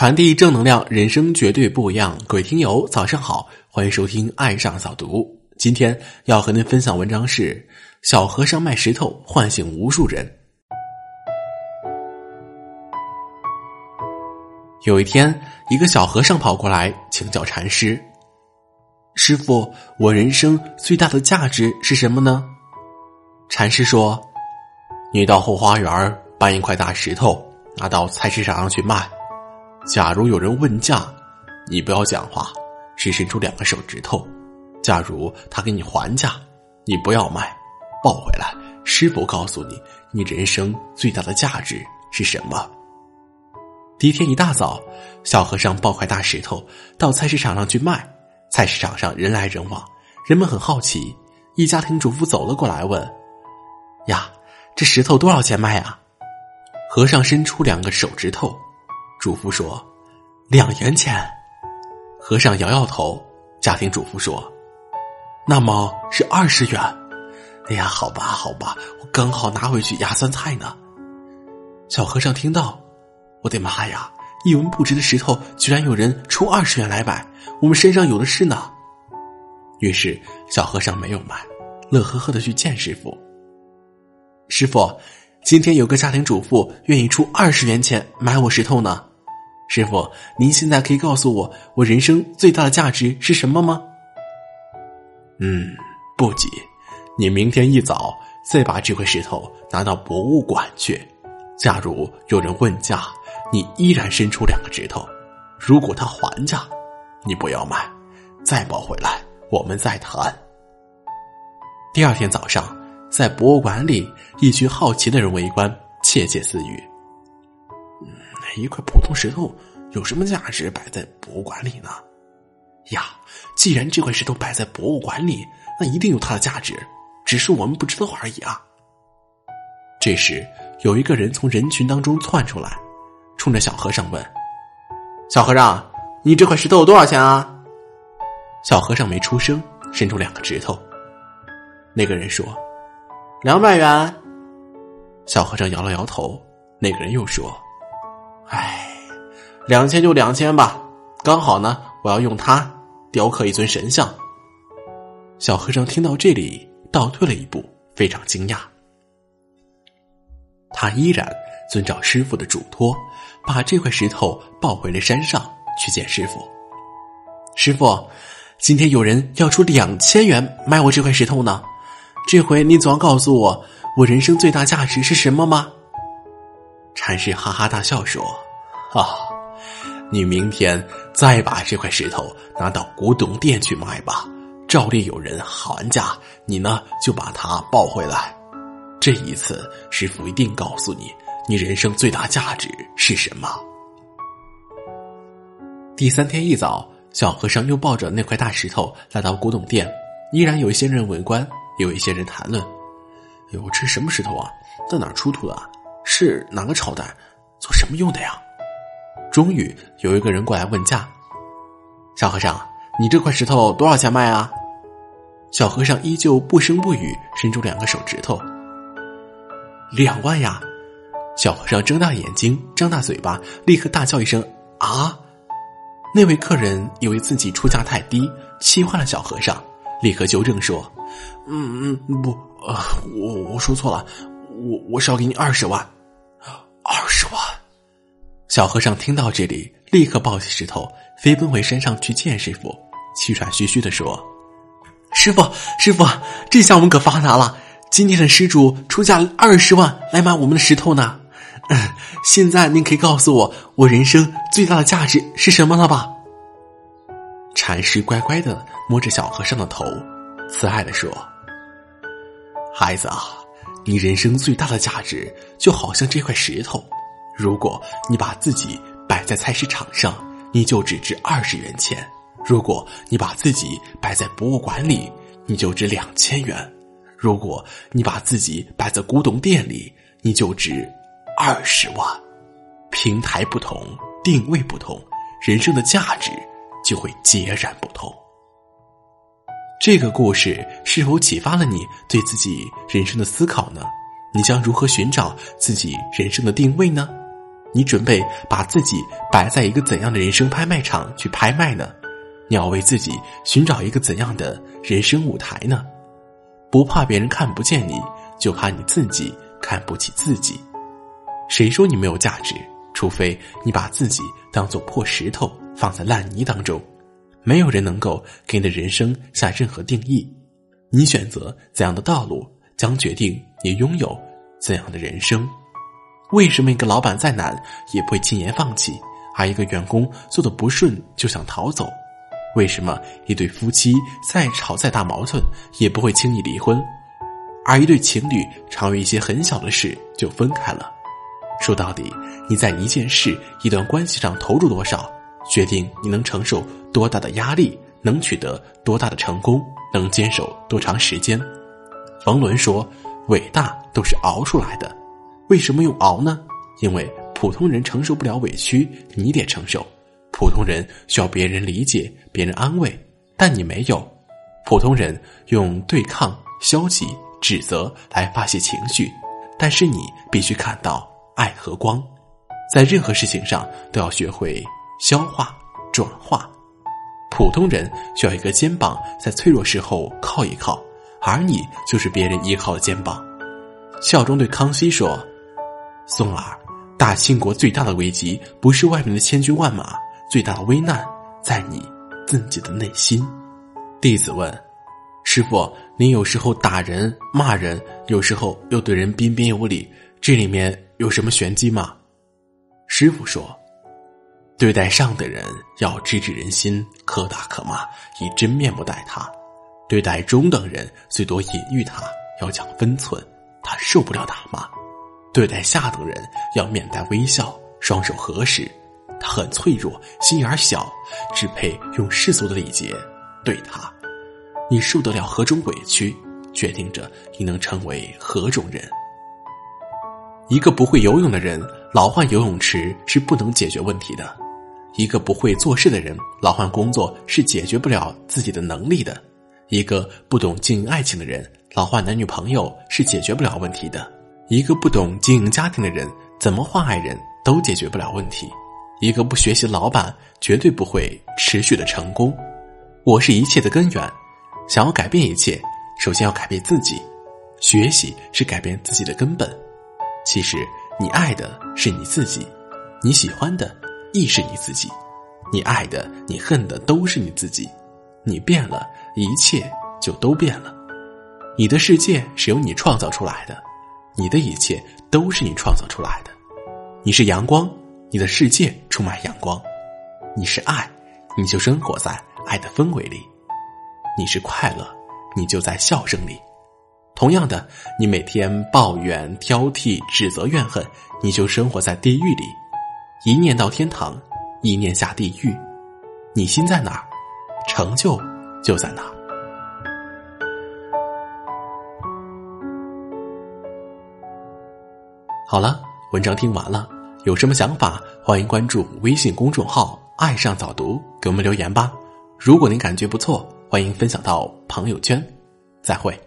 传递正能量，人生绝对不一样。各位听友，早上好，欢迎收听《爱上早读》。今天要和您分享文章是《小和尚卖石头唤醒无数人》。有一天，一个小和尚跑过来请教禅师：“师傅，我人生最大的价值是什么呢？”禅师说：“你到后花园搬一块大石头，拿到菜市场上去卖。假如有人问价，你不要讲话，只伸出两个手指头。假如他给你还价，你不要卖，抱回来。师傅告诉你，你人生最大的价值是什么？”第一天一大早，小和尚抱块大石头到菜市场上去卖。菜市场上人来人往，人们很好奇。一家庭主妇走了过来问：“呀，这石头多少钱卖啊？”和尚伸出两个手指头，主妇说：“两元钱。”和尚摇摇头。家庭主妇说：“那么是二十元。”哎呀，好吧，好吧，我刚好拿回去压酸菜呢。小和尚听到。我的妈呀！一文不值的石头，居然有人出二十元来买，我们身上有的是呢。于是小和尚没有买，乐呵呵的去见师傅。师傅，今天有个家庭主妇愿意出二十元钱买我石头呢。师傅，您现在可以告诉我，我人生最大的价值是什么吗？嗯，不急，你明天一早再把这块石头拿到博物馆去。假如有人问价。你依然伸出两个指头，如果他还价，你不要买，再抱回来，我们再谈。第二天早上，在博物馆里，一群好奇的人围观，窃窃私语：“，嗯一块普通石头有什么价值摆在博物馆里呢？呀，既然这块石头摆在博物馆里，那一定有它的价值，只是我们不知道而已啊。”这时，有一个人从人群当中窜出来。冲着小和尚问：“小和尚，你这块石头多少钱啊？”小和尚没出声，伸出两个指头。那个人说：“两百元。”小和尚摇了摇头。那个人又说：“哎，两千就两千吧，刚好呢，我要用它雕刻一尊神像。”小和尚听到这里，倒退了一步，非常惊讶。他依然。遵照师傅的嘱托，把这块石头抱回了山上去见师傅。师傅，今天有人要出两千元买我这块石头呢。这回你总要告诉我，我人生最大价值是什么吗？禅师哈哈大笑说：“啊，你明天再把这块石头拿到古董店去卖吧，照例有人喊价，你呢就把它抱回来。这一次，师傅一定告诉你。”你人生最大价值是什么？第三天一早，小和尚又抱着那块大石头来到古董店，依然有一些人围观，有一些人谈论：“哟，这什么石头啊？在哪出土的？是哪个朝代？做什么用的呀？”终于有一个人过来问价：“小和尚，你这块石头多少钱卖啊？”小和尚依旧不声不语，伸出两个手指头：“两万呀！”小和尚睁大眼睛，张大嘴巴，立刻大叫一声：“啊！”那位客人以为自己出价太低，气坏了小和尚，立刻纠正说：“嗯嗯，不，呃，我我说错了，我我少给你二十万，二十万。”小和尚听到这里，立刻抱起石头，飞奔回山上去见师傅，气喘吁吁的说：“师傅，师傅，这下我们可发达了！今天的施主出价二十万来买我们的石头呢。”现在您可以告诉我，我人生最大的价值是什么了吧？禅师乖乖的摸着小和尚的头，慈爱的说：“孩子啊，你人生最大的价值就好像这块石头，如果你把自己摆在菜市场上，你就只值二十元钱；如果你把自己摆在博物馆里，你就值两千元；如果你把自己摆在古董店里，你就值。”二十万，平台不同，定位不同，人生的价值就会截然不同。这个故事是否启发了你对自己人生的思考呢？你将如何寻找自己人生的定位呢？你准备把自己摆在一个怎样的人生拍卖场去拍卖呢？你要为自己寻找一个怎样的人生舞台呢？不怕别人看不见你，就怕你自己看不起自己。谁说你没有价值？除非你把自己当做破石头放在烂泥当中，没有人能够给你的人生下任何定义。你选择怎样的道路，将决定你拥有怎样的人生。为什么一个老板再难也不会轻言放弃，而一个员工做的不顺就想逃走？为什么一对夫妻再吵再大矛盾也不会轻易离婚，而一对情侣常为一些很小的事就分开了？说到底，你在一件事、一段关系上投入多少，决定你能承受多大的压力，能取得多大的成功，能坚守多长时间。冯仑说：“伟大都是熬出来的。”为什么用熬呢？因为普通人承受不了委屈，你得承受；普通人需要别人理解、别人安慰，但你没有。普通人用对抗、消极、指责来发泄情绪，但是你必须看到爱和光。在任何事情上都要学会消化、转化。普通人需要一个肩膀，在脆弱时候靠一靠，而你就是别人依靠的肩膀。孝忠对康熙说。松儿，大清国最大的危机不是外面的千军万马，最大的危难在你自己的内心。弟子问：师傅，您有时候打人骂人，有时候又对人彬彬有礼，这里面有什么玄机吗？师傅说：对待上的人要直指人心，可打可骂，以真面目待他；对待中等人，最多隐喻他，要讲分寸，他受不了打骂。对待下等人要面带微笑，双手合十。他很脆弱，心眼小，只配用世俗的礼节对他。你受得了何种委屈，决定着你能成为何种人。一个不会游泳的人，老换游泳池是不能解决问题的；一个不会做事的人，老换工作是解决不了自己的能力的；一个不懂经营爱情的人，老换男女朋友是解决不了问题的。一个不懂经营家庭的人，怎么换爱人都解决不了问题；一个不学习老板，绝对不会持续的成功。我是一切的根源，想要改变一切，首先要改变自己。学习是改变自己的根本。其实，你爱的是你自己，你喜欢的亦是你自己，你爱的、你恨的都是你自己。你变了，一切就都变了。你的世界是由你创造出来的。你的一切都是你创造出来的，你是阳光，你的世界充满阳光；你是爱，你就生活在爱的氛围里；你是快乐，你就在笑声里。同样的，你每天抱怨、挑剔、指责、怨恨，你就生活在地狱里。一念到天堂，一念下地狱。你心在哪儿，成就就在哪儿。好了，文章听完了，有什么想法，欢迎关注微信公众号“爱上早读”，给我们留言吧。如果您感觉不错，欢迎分享到朋友圈。再会。